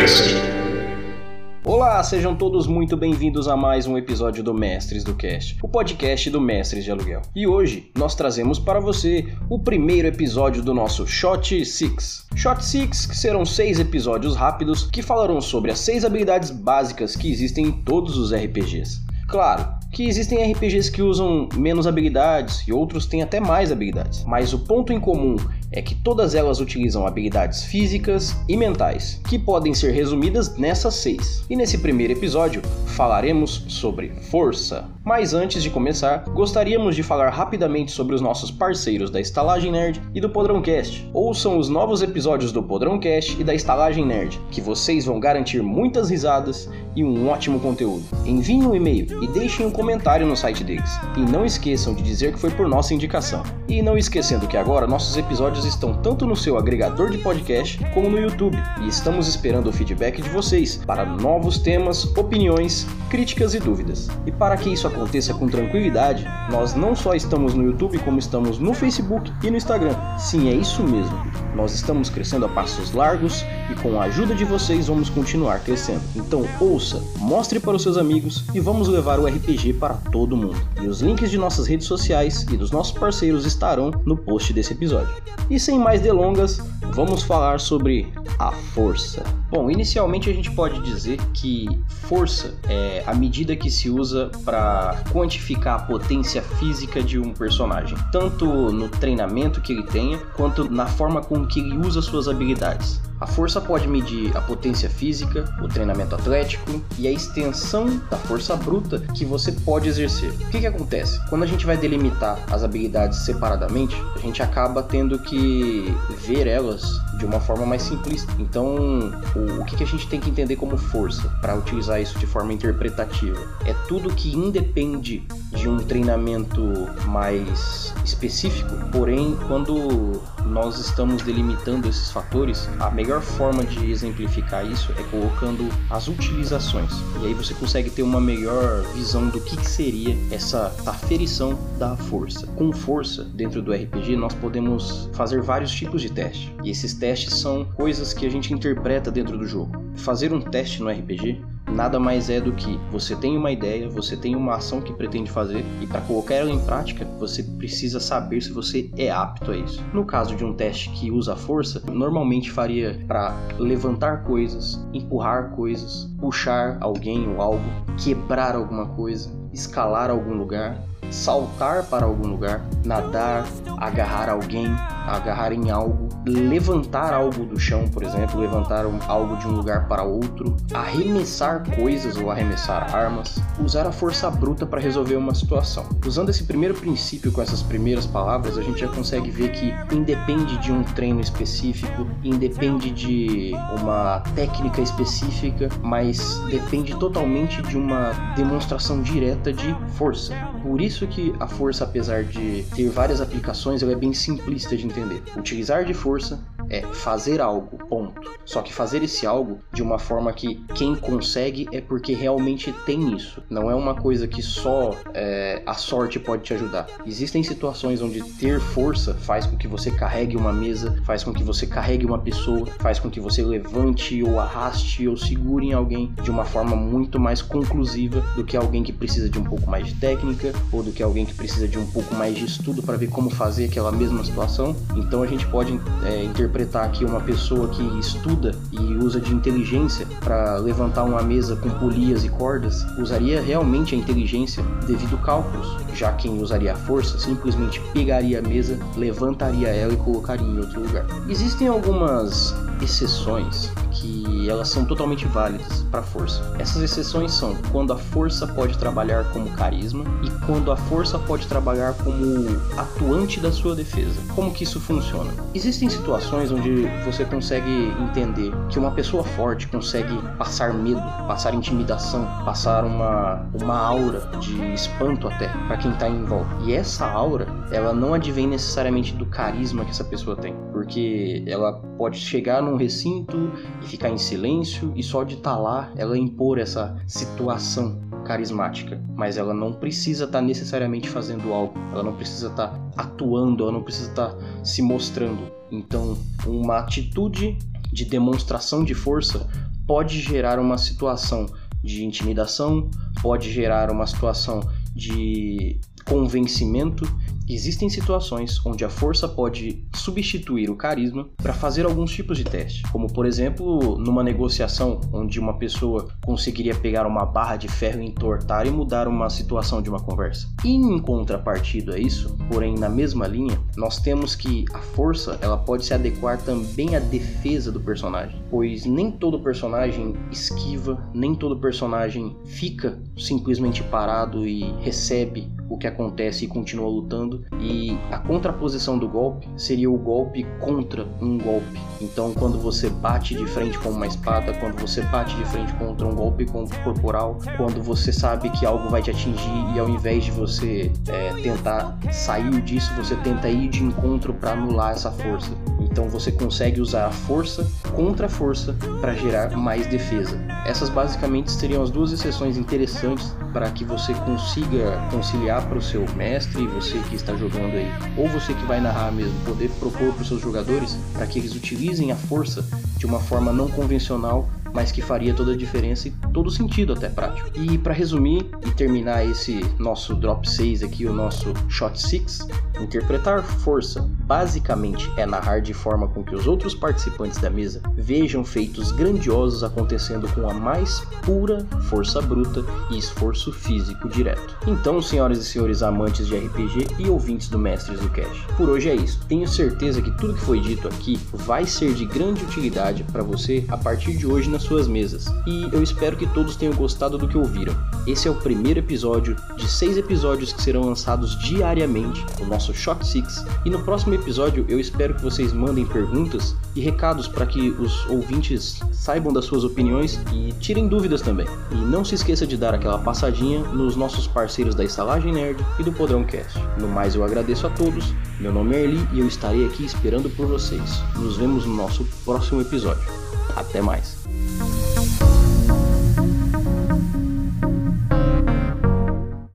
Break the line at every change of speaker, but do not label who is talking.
Cast.
Olá, sejam todos muito bem-vindos a mais um episódio do Mestres do Cast, o podcast do Mestres de Aluguel. E hoje nós trazemos para você o primeiro episódio do nosso Shot 6. Shot 6 que serão seis episódios rápidos que falarão sobre as seis habilidades básicas que existem em todos os RPGs. Claro, que existem RPGs que usam menos habilidades e outros têm até mais habilidades, mas o ponto em comum é que todas elas utilizam habilidades físicas e mentais, que podem ser resumidas nessas seis. E nesse primeiro episódio falaremos sobre força. Mas antes de começar, gostaríamos de falar rapidamente sobre os nossos parceiros da Estalagem Nerd e do Podrãocast. Ouçam os novos episódios do Podrãocast e da Estalagem Nerd, que vocês vão garantir muitas risadas e um ótimo conteúdo. Enviem um e-mail e deixem um comentário no site deles. E não esqueçam de dizer que foi por nossa indicação. E não esquecendo que agora nossos episódios estão tanto no seu agregador de podcast como no YouTube. E estamos esperando o feedback de vocês para novos temas, opiniões, críticas e dúvidas. E para que isso aconteça com tranquilidade, nós não só estamos no YouTube, como estamos no Facebook e no Instagram. Sim, é isso mesmo. Nós estamos crescendo a passos largos e com a ajuda de vocês vamos continuar crescendo. Então ouça, mostre para os seus amigos e vamos levar o RPG para todo mundo. E os links de nossas redes sociais e dos nossos parceiros estarão no post desse episódio. E sem mais delongas, vamos falar sobre a força. Bom, inicialmente a gente pode dizer que força é a medida que se usa para quantificar a potência física de um personagem, tanto no treinamento que ele tenha, quanto na forma com que ele usa suas habilidades. A força pode medir a potência física, o treinamento atlético e a extensão da força bruta que você pode exercer. O que, que acontece? Quando a gente vai delimitar as habilidades separadamente, a gente acaba tendo que ver elas de uma forma mais simplista. Então, o, o que, que a gente tem que entender como força para utilizar isso de forma interpretativa? É tudo que independe de um treinamento mais específico, porém, quando nós estamos delimitando esses fatores, a melhor forma de exemplificar isso é colocando as utilizações. E aí você consegue ter uma melhor visão do que, que seria essa aferição da força. Com força, dentro do RPG, nós podemos fazer vários tipos de teste. E esses testes são coisas que a gente interpreta dentro do jogo. Fazer um teste no RPG nada mais é do que você tem uma ideia, você tem uma ação que pretende fazer e para colocar ela em prática, você precisa saber se você é apto a isso. No caso de um teste que usa força, normalmente faria para levantar coisas, empurrar coisas, puxar alguém ou algo, quebrar alguma coisa, escalar algum lugar, saltar para algum lugar, nadar, agarrar alguém, agarrar em algo, levantar algo do chão, por exemplo, levantar algo de um lugar para outro, arremessar coisas ou arremessar armas, usar a força bruta para resolver uma situação. Usando esse primeiro princípio com essas primeiras palavras, a gente já consegue ver que independe de um treino específico, independe de uma técnica específica, mas depende totalmente de uma demonstração direta de força. Por isso que a força, apesar de ter várias aplicações, ela é bem simplista de entender. Utilizar de força é fazer algo, ponto. Só que fazer esse algo de uma forma que quem consegue é porque realmente tem isso. Não é uma coisa que só é, a sorte pode te ajudar. Existem situações onde ter força faz com que você carregue uma mesa, faz com que você carregue uma pessoa, faz com que você levante ou arraste ou segure em alguém de uma forma muito mais conclusiva do que alguém que precisa de um pouco mais de técnica ou do que alguém que precisa de um pouco mais de estudo para ver como fazer aquela mesma situação. Então a gente pode é, interpretar aqui uma pessoa que estuda e usa de inteligência para levantar uma mesa com polias e cordas, usaria realmente a inteligência devido cálculos, já quem usaria a força simplesmente pegaria a mesa, levantaria ela e colocaria em outro lugar. Existem algumas exceções que elas são totalmente válidas para força. Essas exceções são quando a força pode trabalhar como carisma e quando a força pode trabalhar como atuante da sua defesa. Como que isso funciona? Existem situações onde você consegue entender que uma pessoa forte consegue passar medo, passar intimidação, passar uma, uma aura de espanto até para quem está em volta. E essa aura, ela não advém necessariamente do carisma que essa pessoa tem, porque ela pode chegar num recinto e ficar em silêncio e só de estar tá lá ela impor essa situação carismática, mas ela não precisa estar tá necessariamente fazendo algo, ela não precisa estar tá atuando, ela não precisa estar se mostrando. Então, uma atitude de demonstração de força pode gerar uma situação de intimidação, pode gerar uma situação de convencimento Existem situações onde a força pode substituir o carisma para fazer alguns tipos de teste, como por exemplo, numa negociação onde uma pessoa conseguiria pegar uma barra de ferro, entortar e mudar uma situação de uma conversa. E em contrapartida a isso, porém na mesma linha, nós temos que a força ela pode se adequar também à defesa do personagem, pois nem todo personagem esquiva, nem todo personagem fica simplesmente parado e recebe o que acontece e continua lutando. E a contraposição do golpe seria o golpe contra um golpe. Então, quando você bate de frente com uma espada, quando você bate de frente contra um golpe corporal, quando você sabe que algo vai te atingir e ao invés de você é, tentar sair disso, você tenta ir de encontro para anular essa força. Então você consegue usar a força contra a força para gerar mais defesa. Essas basicamente seriam as duas exceções interessantes para que você consiga conciliar para o seu mestre, você que está jogando aí, ou você que vai narrar mesmo, poder propor para os seus jogadores para que eles utilizem a força de uma forma não convencional mas que faria toda a diferença e todo sentido até prático. E para resumir e terminar esse nosso drop 6 aqui, o nosso shot 6, interpretar força basicamente é narrar de forma com que os outros participantes da mesa vejam feitos grandiosos acontecendo com a mais pura força bruta e esforço físico direto. Então, senhoras e senhores amantes de RPG e ouvintes do Mestres do Cash, por hoje é isso. Tenho certeza que tudo que foi dito aqui vai ser de grande utilidade para você a partir de hoje na suas mesas. E eu espero que todos tenham gostado do que ouviram. Esse é o primeiro episódio de seis episódios que serão lançados diariamente, o nosso Shot Six. E no próximo episódio eu espero que vocês mandem perguntas e recados para que os ouvintes saibam das suas opiniões e tirem dúvidas também. E não se esqueça de dar aquela passadinha nos nossos parceiros da Estalagem Nerd e do Podrão Cast. No mais, eu agradeço a todos. Meu nome é Erli e eu estarei aqui esperando por vocês. Nos vemos no nosso próximo episódio. Até mais.